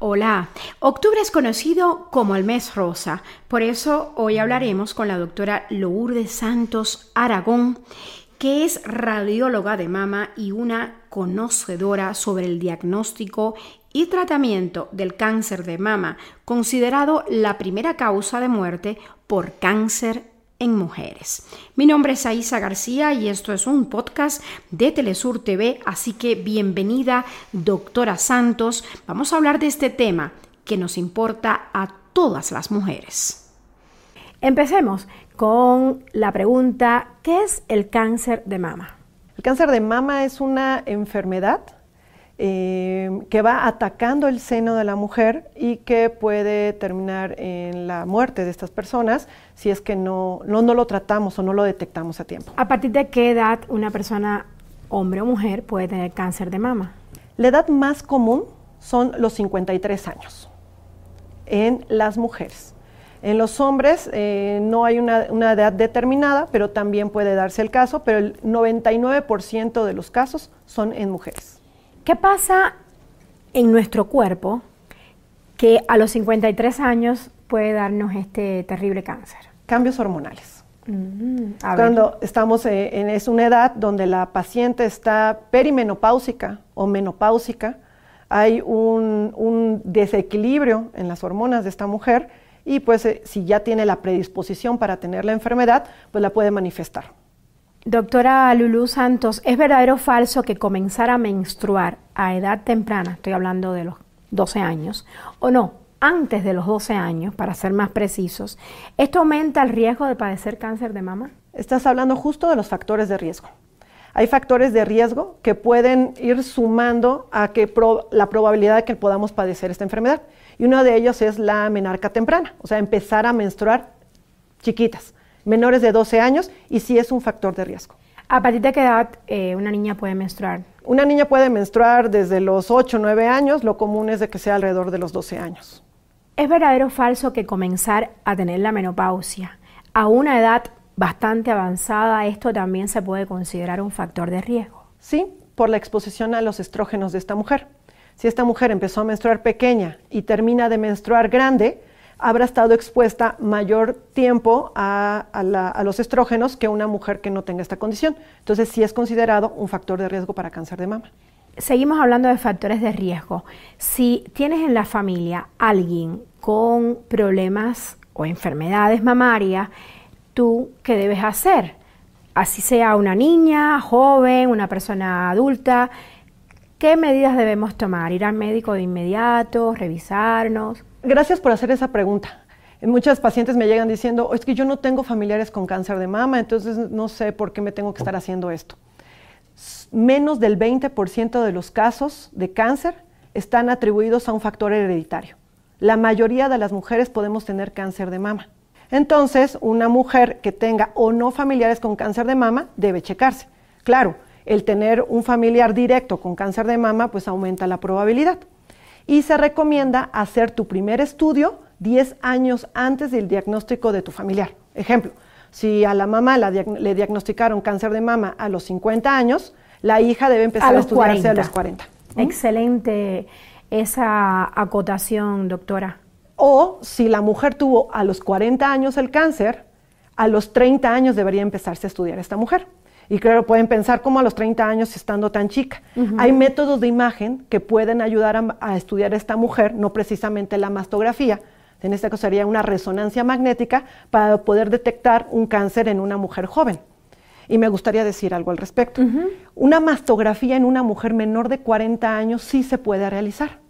Hola, octubre es conocido como el mes rosa, por eso hoy hablaremos con la doctora Lourdes Santos Aragón, que es radióloga de mama y una conocedora sobre el diagnóstico y tratamiento del cáncer de mama, considerado la primera causa de muerte por cáncer en mujeres. Mi nombre es Aisa García y esto es un podcast de Telesur TV, así que bienvenida, doctora Santos. Vamos a hablar de este tema que nos importa a todas las mujeres. Empecemos con la pregunta, ¿qué es el cáncer de mama? El cáncer de mama es una enfermedad eh, que va atacando el seno de la mujer y que puede terminar en la muerte de estas personas si es que no, no, no lo tratamos o no lo detectamos a tiempo. ¿A partir de qué edad una persona, hombre o mujer, puede tener cáncer de mama? La edad más común son los 53 años en las mujeres. En los hombres eh, no hay una, una, edad determinada, pero también puede darse el caso, pero el 99% de los casos son en mujeres. ¿Qué pasa en nuestro cuerpo que a los 53 años puede darnos este terrible cáncer? Cambios hormonales. Mm, Cuando estamos eh, en es una edad donde la paciente está perimenopáusica o menopáusica, hay un, un desequilibrio en las hormonas de esta mujer y pues eh, si ya tiene la predisposición para tener la enfermedad, pues la puede manifestar. Doctora Lulu Santos, ¿es verdadero o falso que comenzar a menstruar a edad temprana, estoy hablando de los 12 años, o no, antes de los 12 años, para ser más precisos, esto aumenta el riesgo de padecer cáncer de mama? Estás hablando justo de los factores de riesgo. Hay factores de riesgo que pueden ir sumando a que la probabilidad de que podamos padecer esta enfermedad. Y uno de ellos es la menarca temprana, o sea, empezar a menstruar chiquitas menores de 12 años y sí es un factor de riesgo. ¿A partir de qué edad eh, una niña puede menstruar? Una niña puede menstruar desde los 8 o 9 años, lo común es de que sea alrededor de los 12 años. ¿Es verdadero o falso que comenzar a tener la menopausia a una edad bastante avanzada, esto también se puede considerar un factor de riesgo? Sí, por la exposición a los estrógenos de esta mujer. Si esta mujer empezó a menstruar pequeña y termina de menstruar grande, habrá estado expuesta mayor tiempo a, los estrógenos que una mujer que no tenga esta condición. Entonces sí es considerado un factor de riesgo para cáncer de mama. Seguimos hablando de factores de riesgo. Si tienes en la familia alguien con problemas o enfermedades mamarias, ¿tú qué debes hacer? Así sea una niña, joven, una persona adulta, ¿qué medidas debemos tomar? ¿Ir al médico de inmediato? ¿Revisarnos? Gracias por hacer esa pregunta. Muchas pacientes me llegan diciendo, es que yo no tengo familiares con cáncer de mama, entonces no sé por qué me tengo que estar haciendo esto. Menos del 20% de los casos de cáncer están atribuidos a un factor hereditario. La mayoría de las mujeres podemos tener cáncer de mama. Entonces, una mujer que tenga o no familiares con cáncer de mama debe checarse. Claro, el tener un familiar directo con cáncer de mama pues aumenta la probabilidad y se recomienda hacer tu primer estudio 10 años antes del diagnóstico de tu familiar. Ejemplo, si a la mamá le diagnosticaron cáncer de mama a los 50 años, la hija debe empezar a, estudiarse a los 40. Excelente esa acotación, doctora. O si la mujer tuvo a los 40 años el cáncer, a los 30 años debería empezarse a estudiar esta mujer. Y claro, pueden pensar cómo a los 30 años estando tan chica. Hay métodos de imagen que pueden ayudar a, estudiar a esta mujer, no precisamente la mastografía, en este caso sería una resonancia magnética para poder detectar un cáncer en una mujer joven. Y me gustaría decir algo al respecto. Una mastografía en una mujer menor de 40 años sí se puede realizar.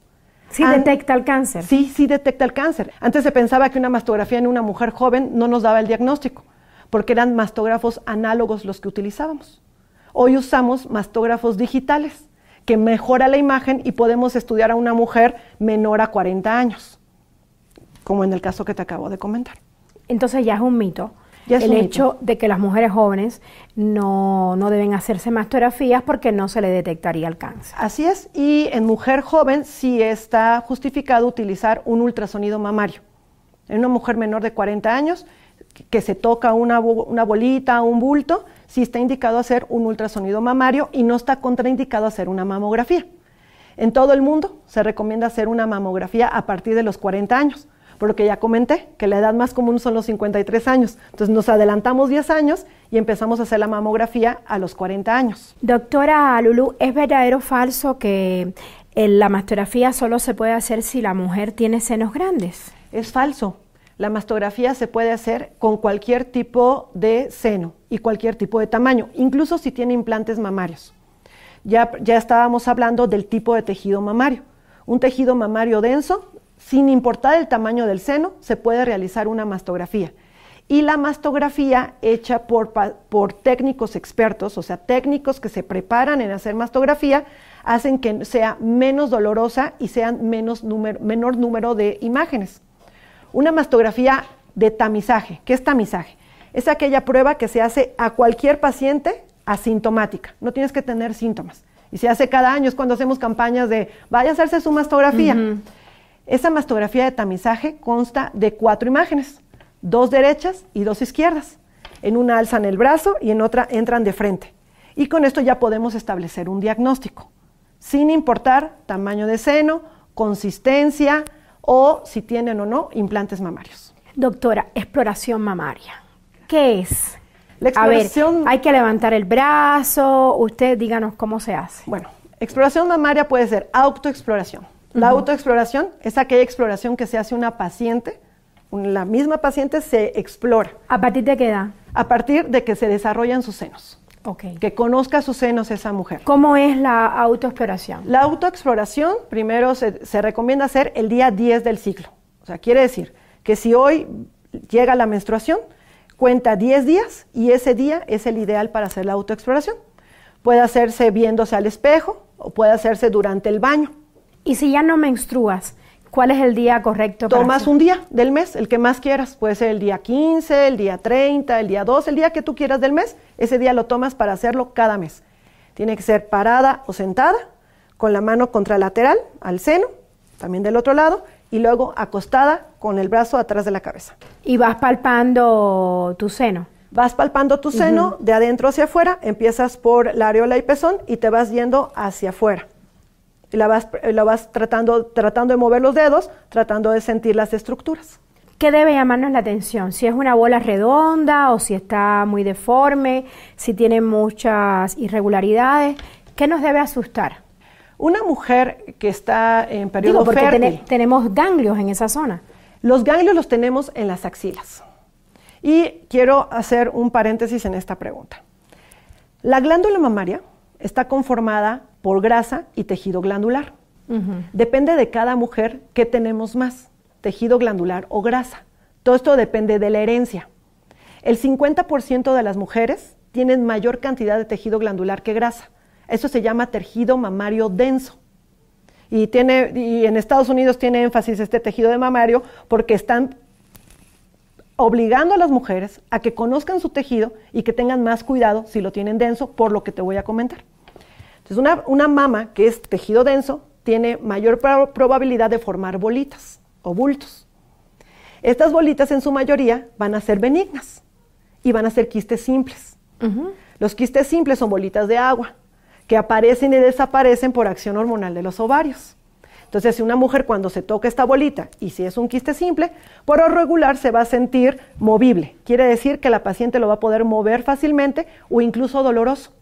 Sí detecta el cáncer. Sí, sí detecta el cáncer. Antes se pensaba que una mastografía en una mujer joven no nos daba el diagnóstico porque eran mastógrafos análogos los que utilizábamos. Hoy usamos mastógrafos digitales, que mejora la imagen y podemos estudiar a una mujer menor a 40 años, como en el caso que te acabo de comentar. Entonces ya es un mito. el hecho de que las mujeres jóvenes no, no, deben hacerse mastografías porque no se le detectaría el cáncer. Así es, y en mujer joven sí está justificado utilizar un ultrasonido mamario. En una mujer menor de 40 años que se toca una, una bolita, un bulto, sí está indicado hacer un ultrasonido mamario y no está contraindicado hacer una mamografía. En todo el mundo se recomienda hacer una mamografía a partir de los 40 años, por lo que ya comenté, que la edad más común son los 53 años. Entonces nos adelantamos 10 años y empezamos a hacer la mamografía a los 40 años. Doctora Lulu, ¿es verdadero o falso que eh, la mastografía solo se puede hacer si la mujer tiene senos grandes? Es falso. La mastografía se puede hacer con cualquier tipo de seno y cualquier tipo de tamaño, incluso si tiene implantes mamarios. Ya, ya estábamos hablando del tipo de tejido mamario. Un tejido mamario denso, sin importar el tamaño del seno, se puede realizar una mastografía. Y la mastografía hecha por, por técnicos expertos, o sea, técnicos que se preparan en hacer mastografía, hacen que sea menos dolorosa y sean menos menor número de imágenes. Una mastografía de tamizaje. ¿Qué es tamizaje? Es aquella prueba que se hace a cualquier paciente asintomática. No tienes que tener síntomas. Y se hace cada año, es cuando hacemos campañas de vaya a hacerse su mastografía. Esa mastografía de tamizaje consta de cuatro imágenes, dos derechas y dos izquierdas. En una alzan el brazo y en otra entran de frente. Y con esto ya podemos establecer un diagnóstico, sin importar tamaño de seno, consistencia, o si tienen o no implantes mamarios. Doctora, exploración mamaria. ¿Qué es? La exploración... hay que levantar el brazo, usted díganos cómo se hace. Bueno, exploración mamaria puede ser autoexploración. La autoexploración es aquella exploración que se hace una paciente, la misma paciente se explora. ¿A partir de qué edad? A partir de que se desarrollan sus senos. Que conozca sus senos esa mujer. ¿Cómo es la autoexploración? La autoexploración primero se, se, recomienda hacer el día 10 del ciclo. O sea, quiere decir que si hoy llega la menstruación, cuenta 10 días y ese día es el ideal para hacer la autoexploración. Puede hacerse viéndose al espejo o puede hacerse durante el baño. ¿Y si ya no menstruas? ¿Cuál es el día correcto? Tomas un día del mes, el que más quieras. Puede ser el día 15, el día 30, el día 2, el día que tú quieras del mes. Ese día lo tomas para hacerlo cada mes. Tiene que ser parada o sentada, con la mano contralateral al seno, también del otro lado, y luego acostada con el brazo atrás de la cabeza. ¿Y vas palpando tu seno? Vas palpando tu seno de adentro hacia afuera, empiezas por la areola y pezón y te vas yendo hacia afuera y la vas, la vas tratando, tratando de mover los dedos, tratando de sentir las estructuras. ¿Qué debe llamarnos la atención? Si es una bola redonda o si está muy deforme, si tiene muchas irregularidades, ¿qué nos debe asustar? Una mujer que está en periodo Digo, porque tenemos ganglios en esa zona. Los ganglios los tenemos en las axilas. Y quiero hacer un paréntesis en esta pregunta. La glándula mamaria está conformada por grasa y tejido glandular. Depende de cada mujer qué tenemos más, tejido glandular o grasa. Todo esto depende de la herencia. El 50% de las mujeres tienen mayor cantidad de tejido glandular que grasa. Eso se llama tejido mamario denso. Y, tiene, y en Estados Unidos tiene énfasis este tejido de mamario porque están obligando a las mujeres a que conozcan su tejido y que tengan más cuidado si lo tienen denso, por lo que te voy a comentar. Entonces, una, mama que es tejido denso tiene mayor probabilidad de formar bolitas o bultos. Estas bolitas en su mayoría van a ser benignas y van a ser quistes simples. Los quistes simples son bolitas de agua que aparecen y desaparecen por acción hormonal de los ovarios. Entonces, si una mujer cuando se toca esta bolita y si es un quiste simple, por lo regular se va a sentir movible. Quiere decir que la paciente lo va a poder mover fácilmente o incluso doloroso.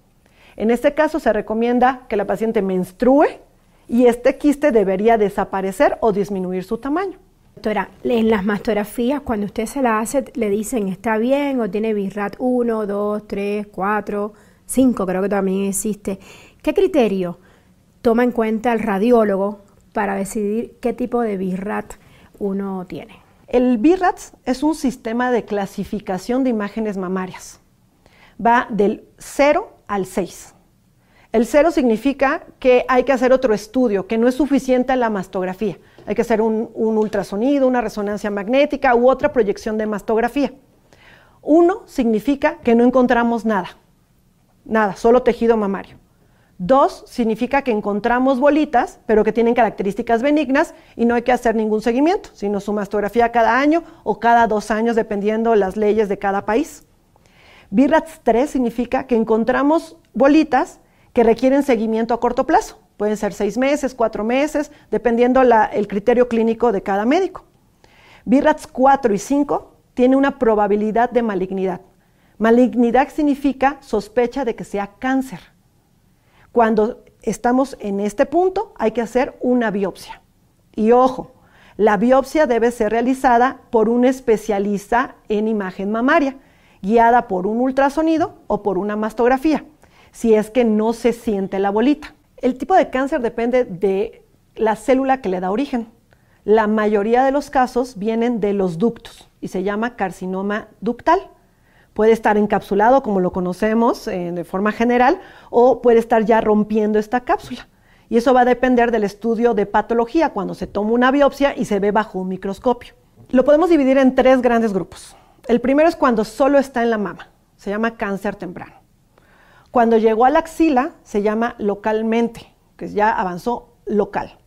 En este caso se recomienda que la paciente menstrue y este quiste debería desaparecer o disminuir su tamaño. Doctora, en las mastografías, cuando usted se la hace, le dicen está bien o tiene BIRAT 1, 2, 3, 4, 5, creo que también existe. ¿Qué criterio toma en cuenta el radiólogo para decidir qué tipo de BIRAT uno tiene? El BIRAT es un sistema de clasificación de imágenes mamarias. Va del 0 al 6. El 0 significa que hay que hacer otro estudio, que no es suficiente la mastografía. Hay que hacer un, ultrasonido, una resonancia magnética u otra proyección de mastografía. 1 significa que no encontramos nada, nada, solo tejido mamario. 2 significa que encontramos bolitas, pero que tienen características benignas y no hay que hacer ningún seguimiento, sino su mastografía cada año o cada dos años, dependiendo las leyes de cada país. BIRATS 3 significa que encontramos bolitas que requieren seguimiento a corto plazo, Pueden ser seis meses, cuatro meses, dependiendo el criterio clínico de cada médico. BRATS 4 y 5 tiene una probabilidad de malignidad. Malignidad significa sospecha de que sea cáncer. Cuando estamos en este punto, hay que hacer una biopsia. Y ojo, la biopsia debe ser realizada por un especialista en imagen mamaria, guiada por un ultrasonido o por una mastografía, si es que no se siente la bolita. El tipo de cáncer depende de la célula que le da origen. La mayoría de los casos vienen de los ductos y se llama carcinoma ductal. Puede estar encapsulado, como lo conocemos eh, de forma general, o puede estar ya rompiendo esta cápsula. Y eso va a depender del estudio de patología, cuando se toma una biopsia y se ve bajo un microscopio. Lo podemos dividir en tres grandes grupos. El primero es cuando solo está en la mama, se llama cáncer temprano. Cuando llegó a la axila, se llama localmente, que ya avanzó local.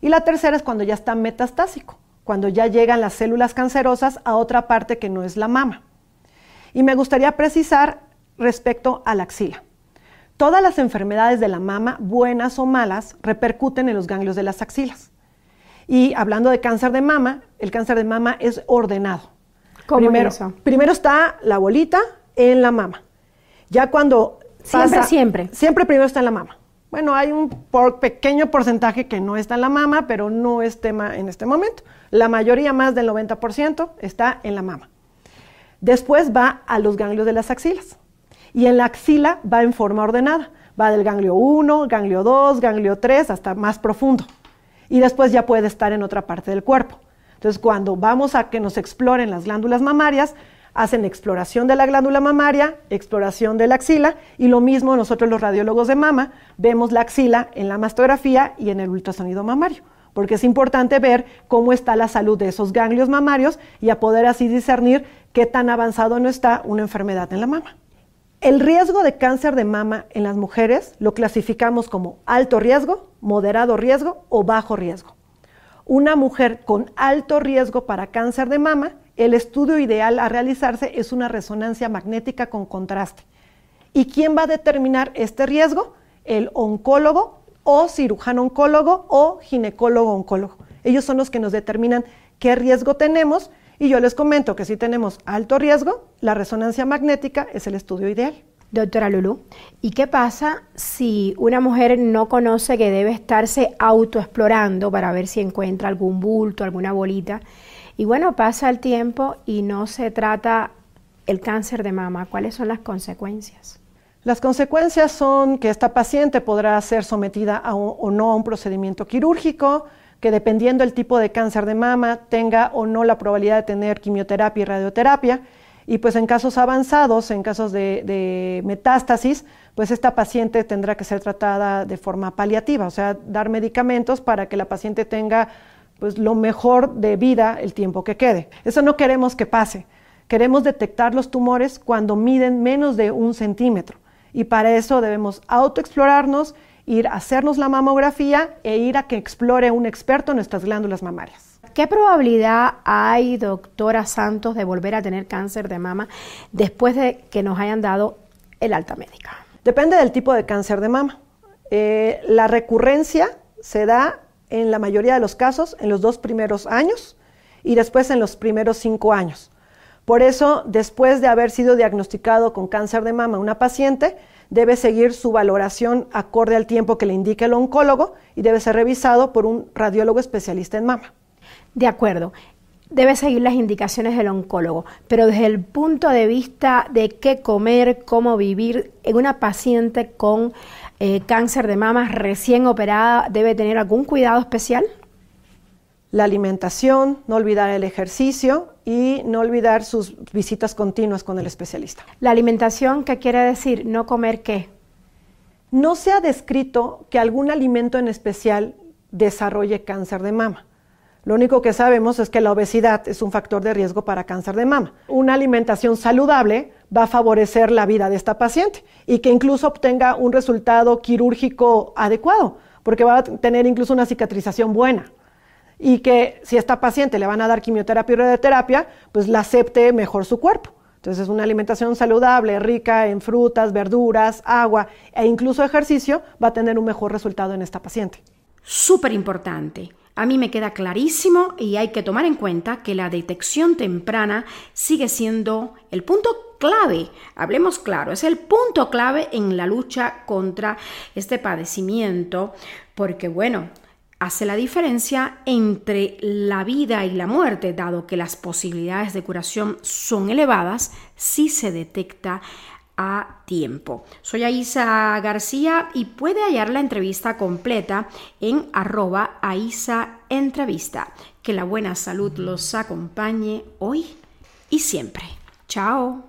Y la tercera es cuando ya está metastásico, cuando ya llegan las células cancerosas a otra parte que no es la mama. Y me gustaría precisar respecto a la axila. Todas las enfermedades de la mama, buenas o malas, repercuten en los ganglios de las axilas. Y hablando de cáncer de mama, el cáncer de mama es ordenado. Primero, primero está la bolita en la mama. Ya cuando siempre siempre siempre primero está en la mama. Bueno, hay un pequeño porcentaje que no está en la mama, pero no es tema en este momento. La mayoría, más del 90%, está en la mama. Después va a los ganglios de las axilas y en la axila va en forma ordenada. Va del ganglio 1, ganglio 2, ganglio 3, hasta más profundo. Y después ya puede estar en otra parte del cuerpo. Entonces, cuando vamos a que nos exploren las glándulas mamarias, hacen exploración de la glándula mamaria, exploración de la axila, y lo mismo nosotros los radiólogos de mama vemos la axila en la mastografía y en el ultrasonido mamario, porque es importante ver cómo está la salud de esos ganglios mamarios y a poder así discernir qué tan avanzado no está una enfermedad en la mama. El riesgo de cáncer de mama en las mujeres lo clasificamos como alto riesgo, moderado riesgo o bajo riesgo. Una mujer con alto riesgo para cáncer de mama, el estudio ideal a realizarse es una resonancia magnética con contraste. ¿Y quién va a determinar este riesgo? El oncólogo o cirujano oncólogo o ginecólogo oncólogo. Ellos son los que nos determinan qué riesgo tenemos y yo les comento que si tenemos alto riesgo, la resonancia magnética es el estudio ideal. Doctora Lulu, ¿y qué pasa si una mujer no conoce que debe estarse autoexplorando para ver si encuentra algún bulto, alguna bolita? Y bueno, pasa el tiempo y no se trata el cáncer de mama. ¿Cuáles son las consecuencias? Las consecuencias son que esta paciente podrá ser sometida a o no a un procedimiento quirúrgico, que dependiendo del tipo de cáncer de mama tenga o no la probabilidad de tener quimioterapia y radioterapia. Y pues en casos avanzados, en casos de, metástasis, pues esta paciente tendrá que ser tratada de forma paliativa, o sea, dar medicamentos para que la paciente tenga pues lo mejor de vida el tiempo que quede. Eso no queremos que pase. Queremos detectar los tumores cuando miden menos de un centímetro. Y para eso debemos autoexplorarnos ir a hacernos la mamografía e ir a que explore un experto nuestras glándulas mamarias. ¿Qué probabilidad hay, doctora Santos, de volver a tener cáncer de mama después de que nos hayan dado el alta médica? Depende del tipo de cáncer de mama. Eh, la recurrencia se da en la mayoría de los casos en los dos primeros años y después en los primeros cinco años. Por eso, después de haber sido diagnosticado con cáncer de mama una paciente, debe seguir su valoración acorde al tiempo que le indique el oncólogo y debe ser revisado por un radiólogo especialista en mama. De acuerdo. Debe seguir las indicaciones del oncólogo, pero desde el punto de vista de qué comer, cómo vivir, en una paciente con eh, cáncer de mama recién operada, ¿debe tener algún cuidado especial? La alimentación, no olvidar el ejercicio y no olvidar sus visitas continuas con el especialista. La alimentación, ¿qué quiere decir? ¿No comer qué? No se ha descrito que algún alimento en especial desarrolle cáncer de mama. Lo único que sabemos es que la obesidad es un factor de riesgo para cáncer de mama. Una alimentación saludable va a favorecer la vida de esta paciente y que incluso obtenga un resultado quirúrgico adecuado, porque va a tener incluso una cicatrización buena y que si a esta paciente le van a dar quimioterapia y radioterapia, pues la acepte mejor su cuerpo. Entonces, una alimentación saludable, rica en frutas, verduras, agua e incluso ejercicio va a tener un mejor resultado en esta paciente. Súper importante. A mí me queda clarísimo y hay que tomar en cuenta que la detección temprana sigue siendo el punto clave, hablemos claro, es el punto clave en la lucha contra este padecimiento, porque bueno, hace la diferencia entre la vida y la muerte, dado que las posibilidades de curación son elevadas si se detecta a tiempo. Soy Aisa García y puede hallar la entrevista completa en arroba Aisa Entrevista. Que la buena salud los acompañe hoy y siempre. Chao.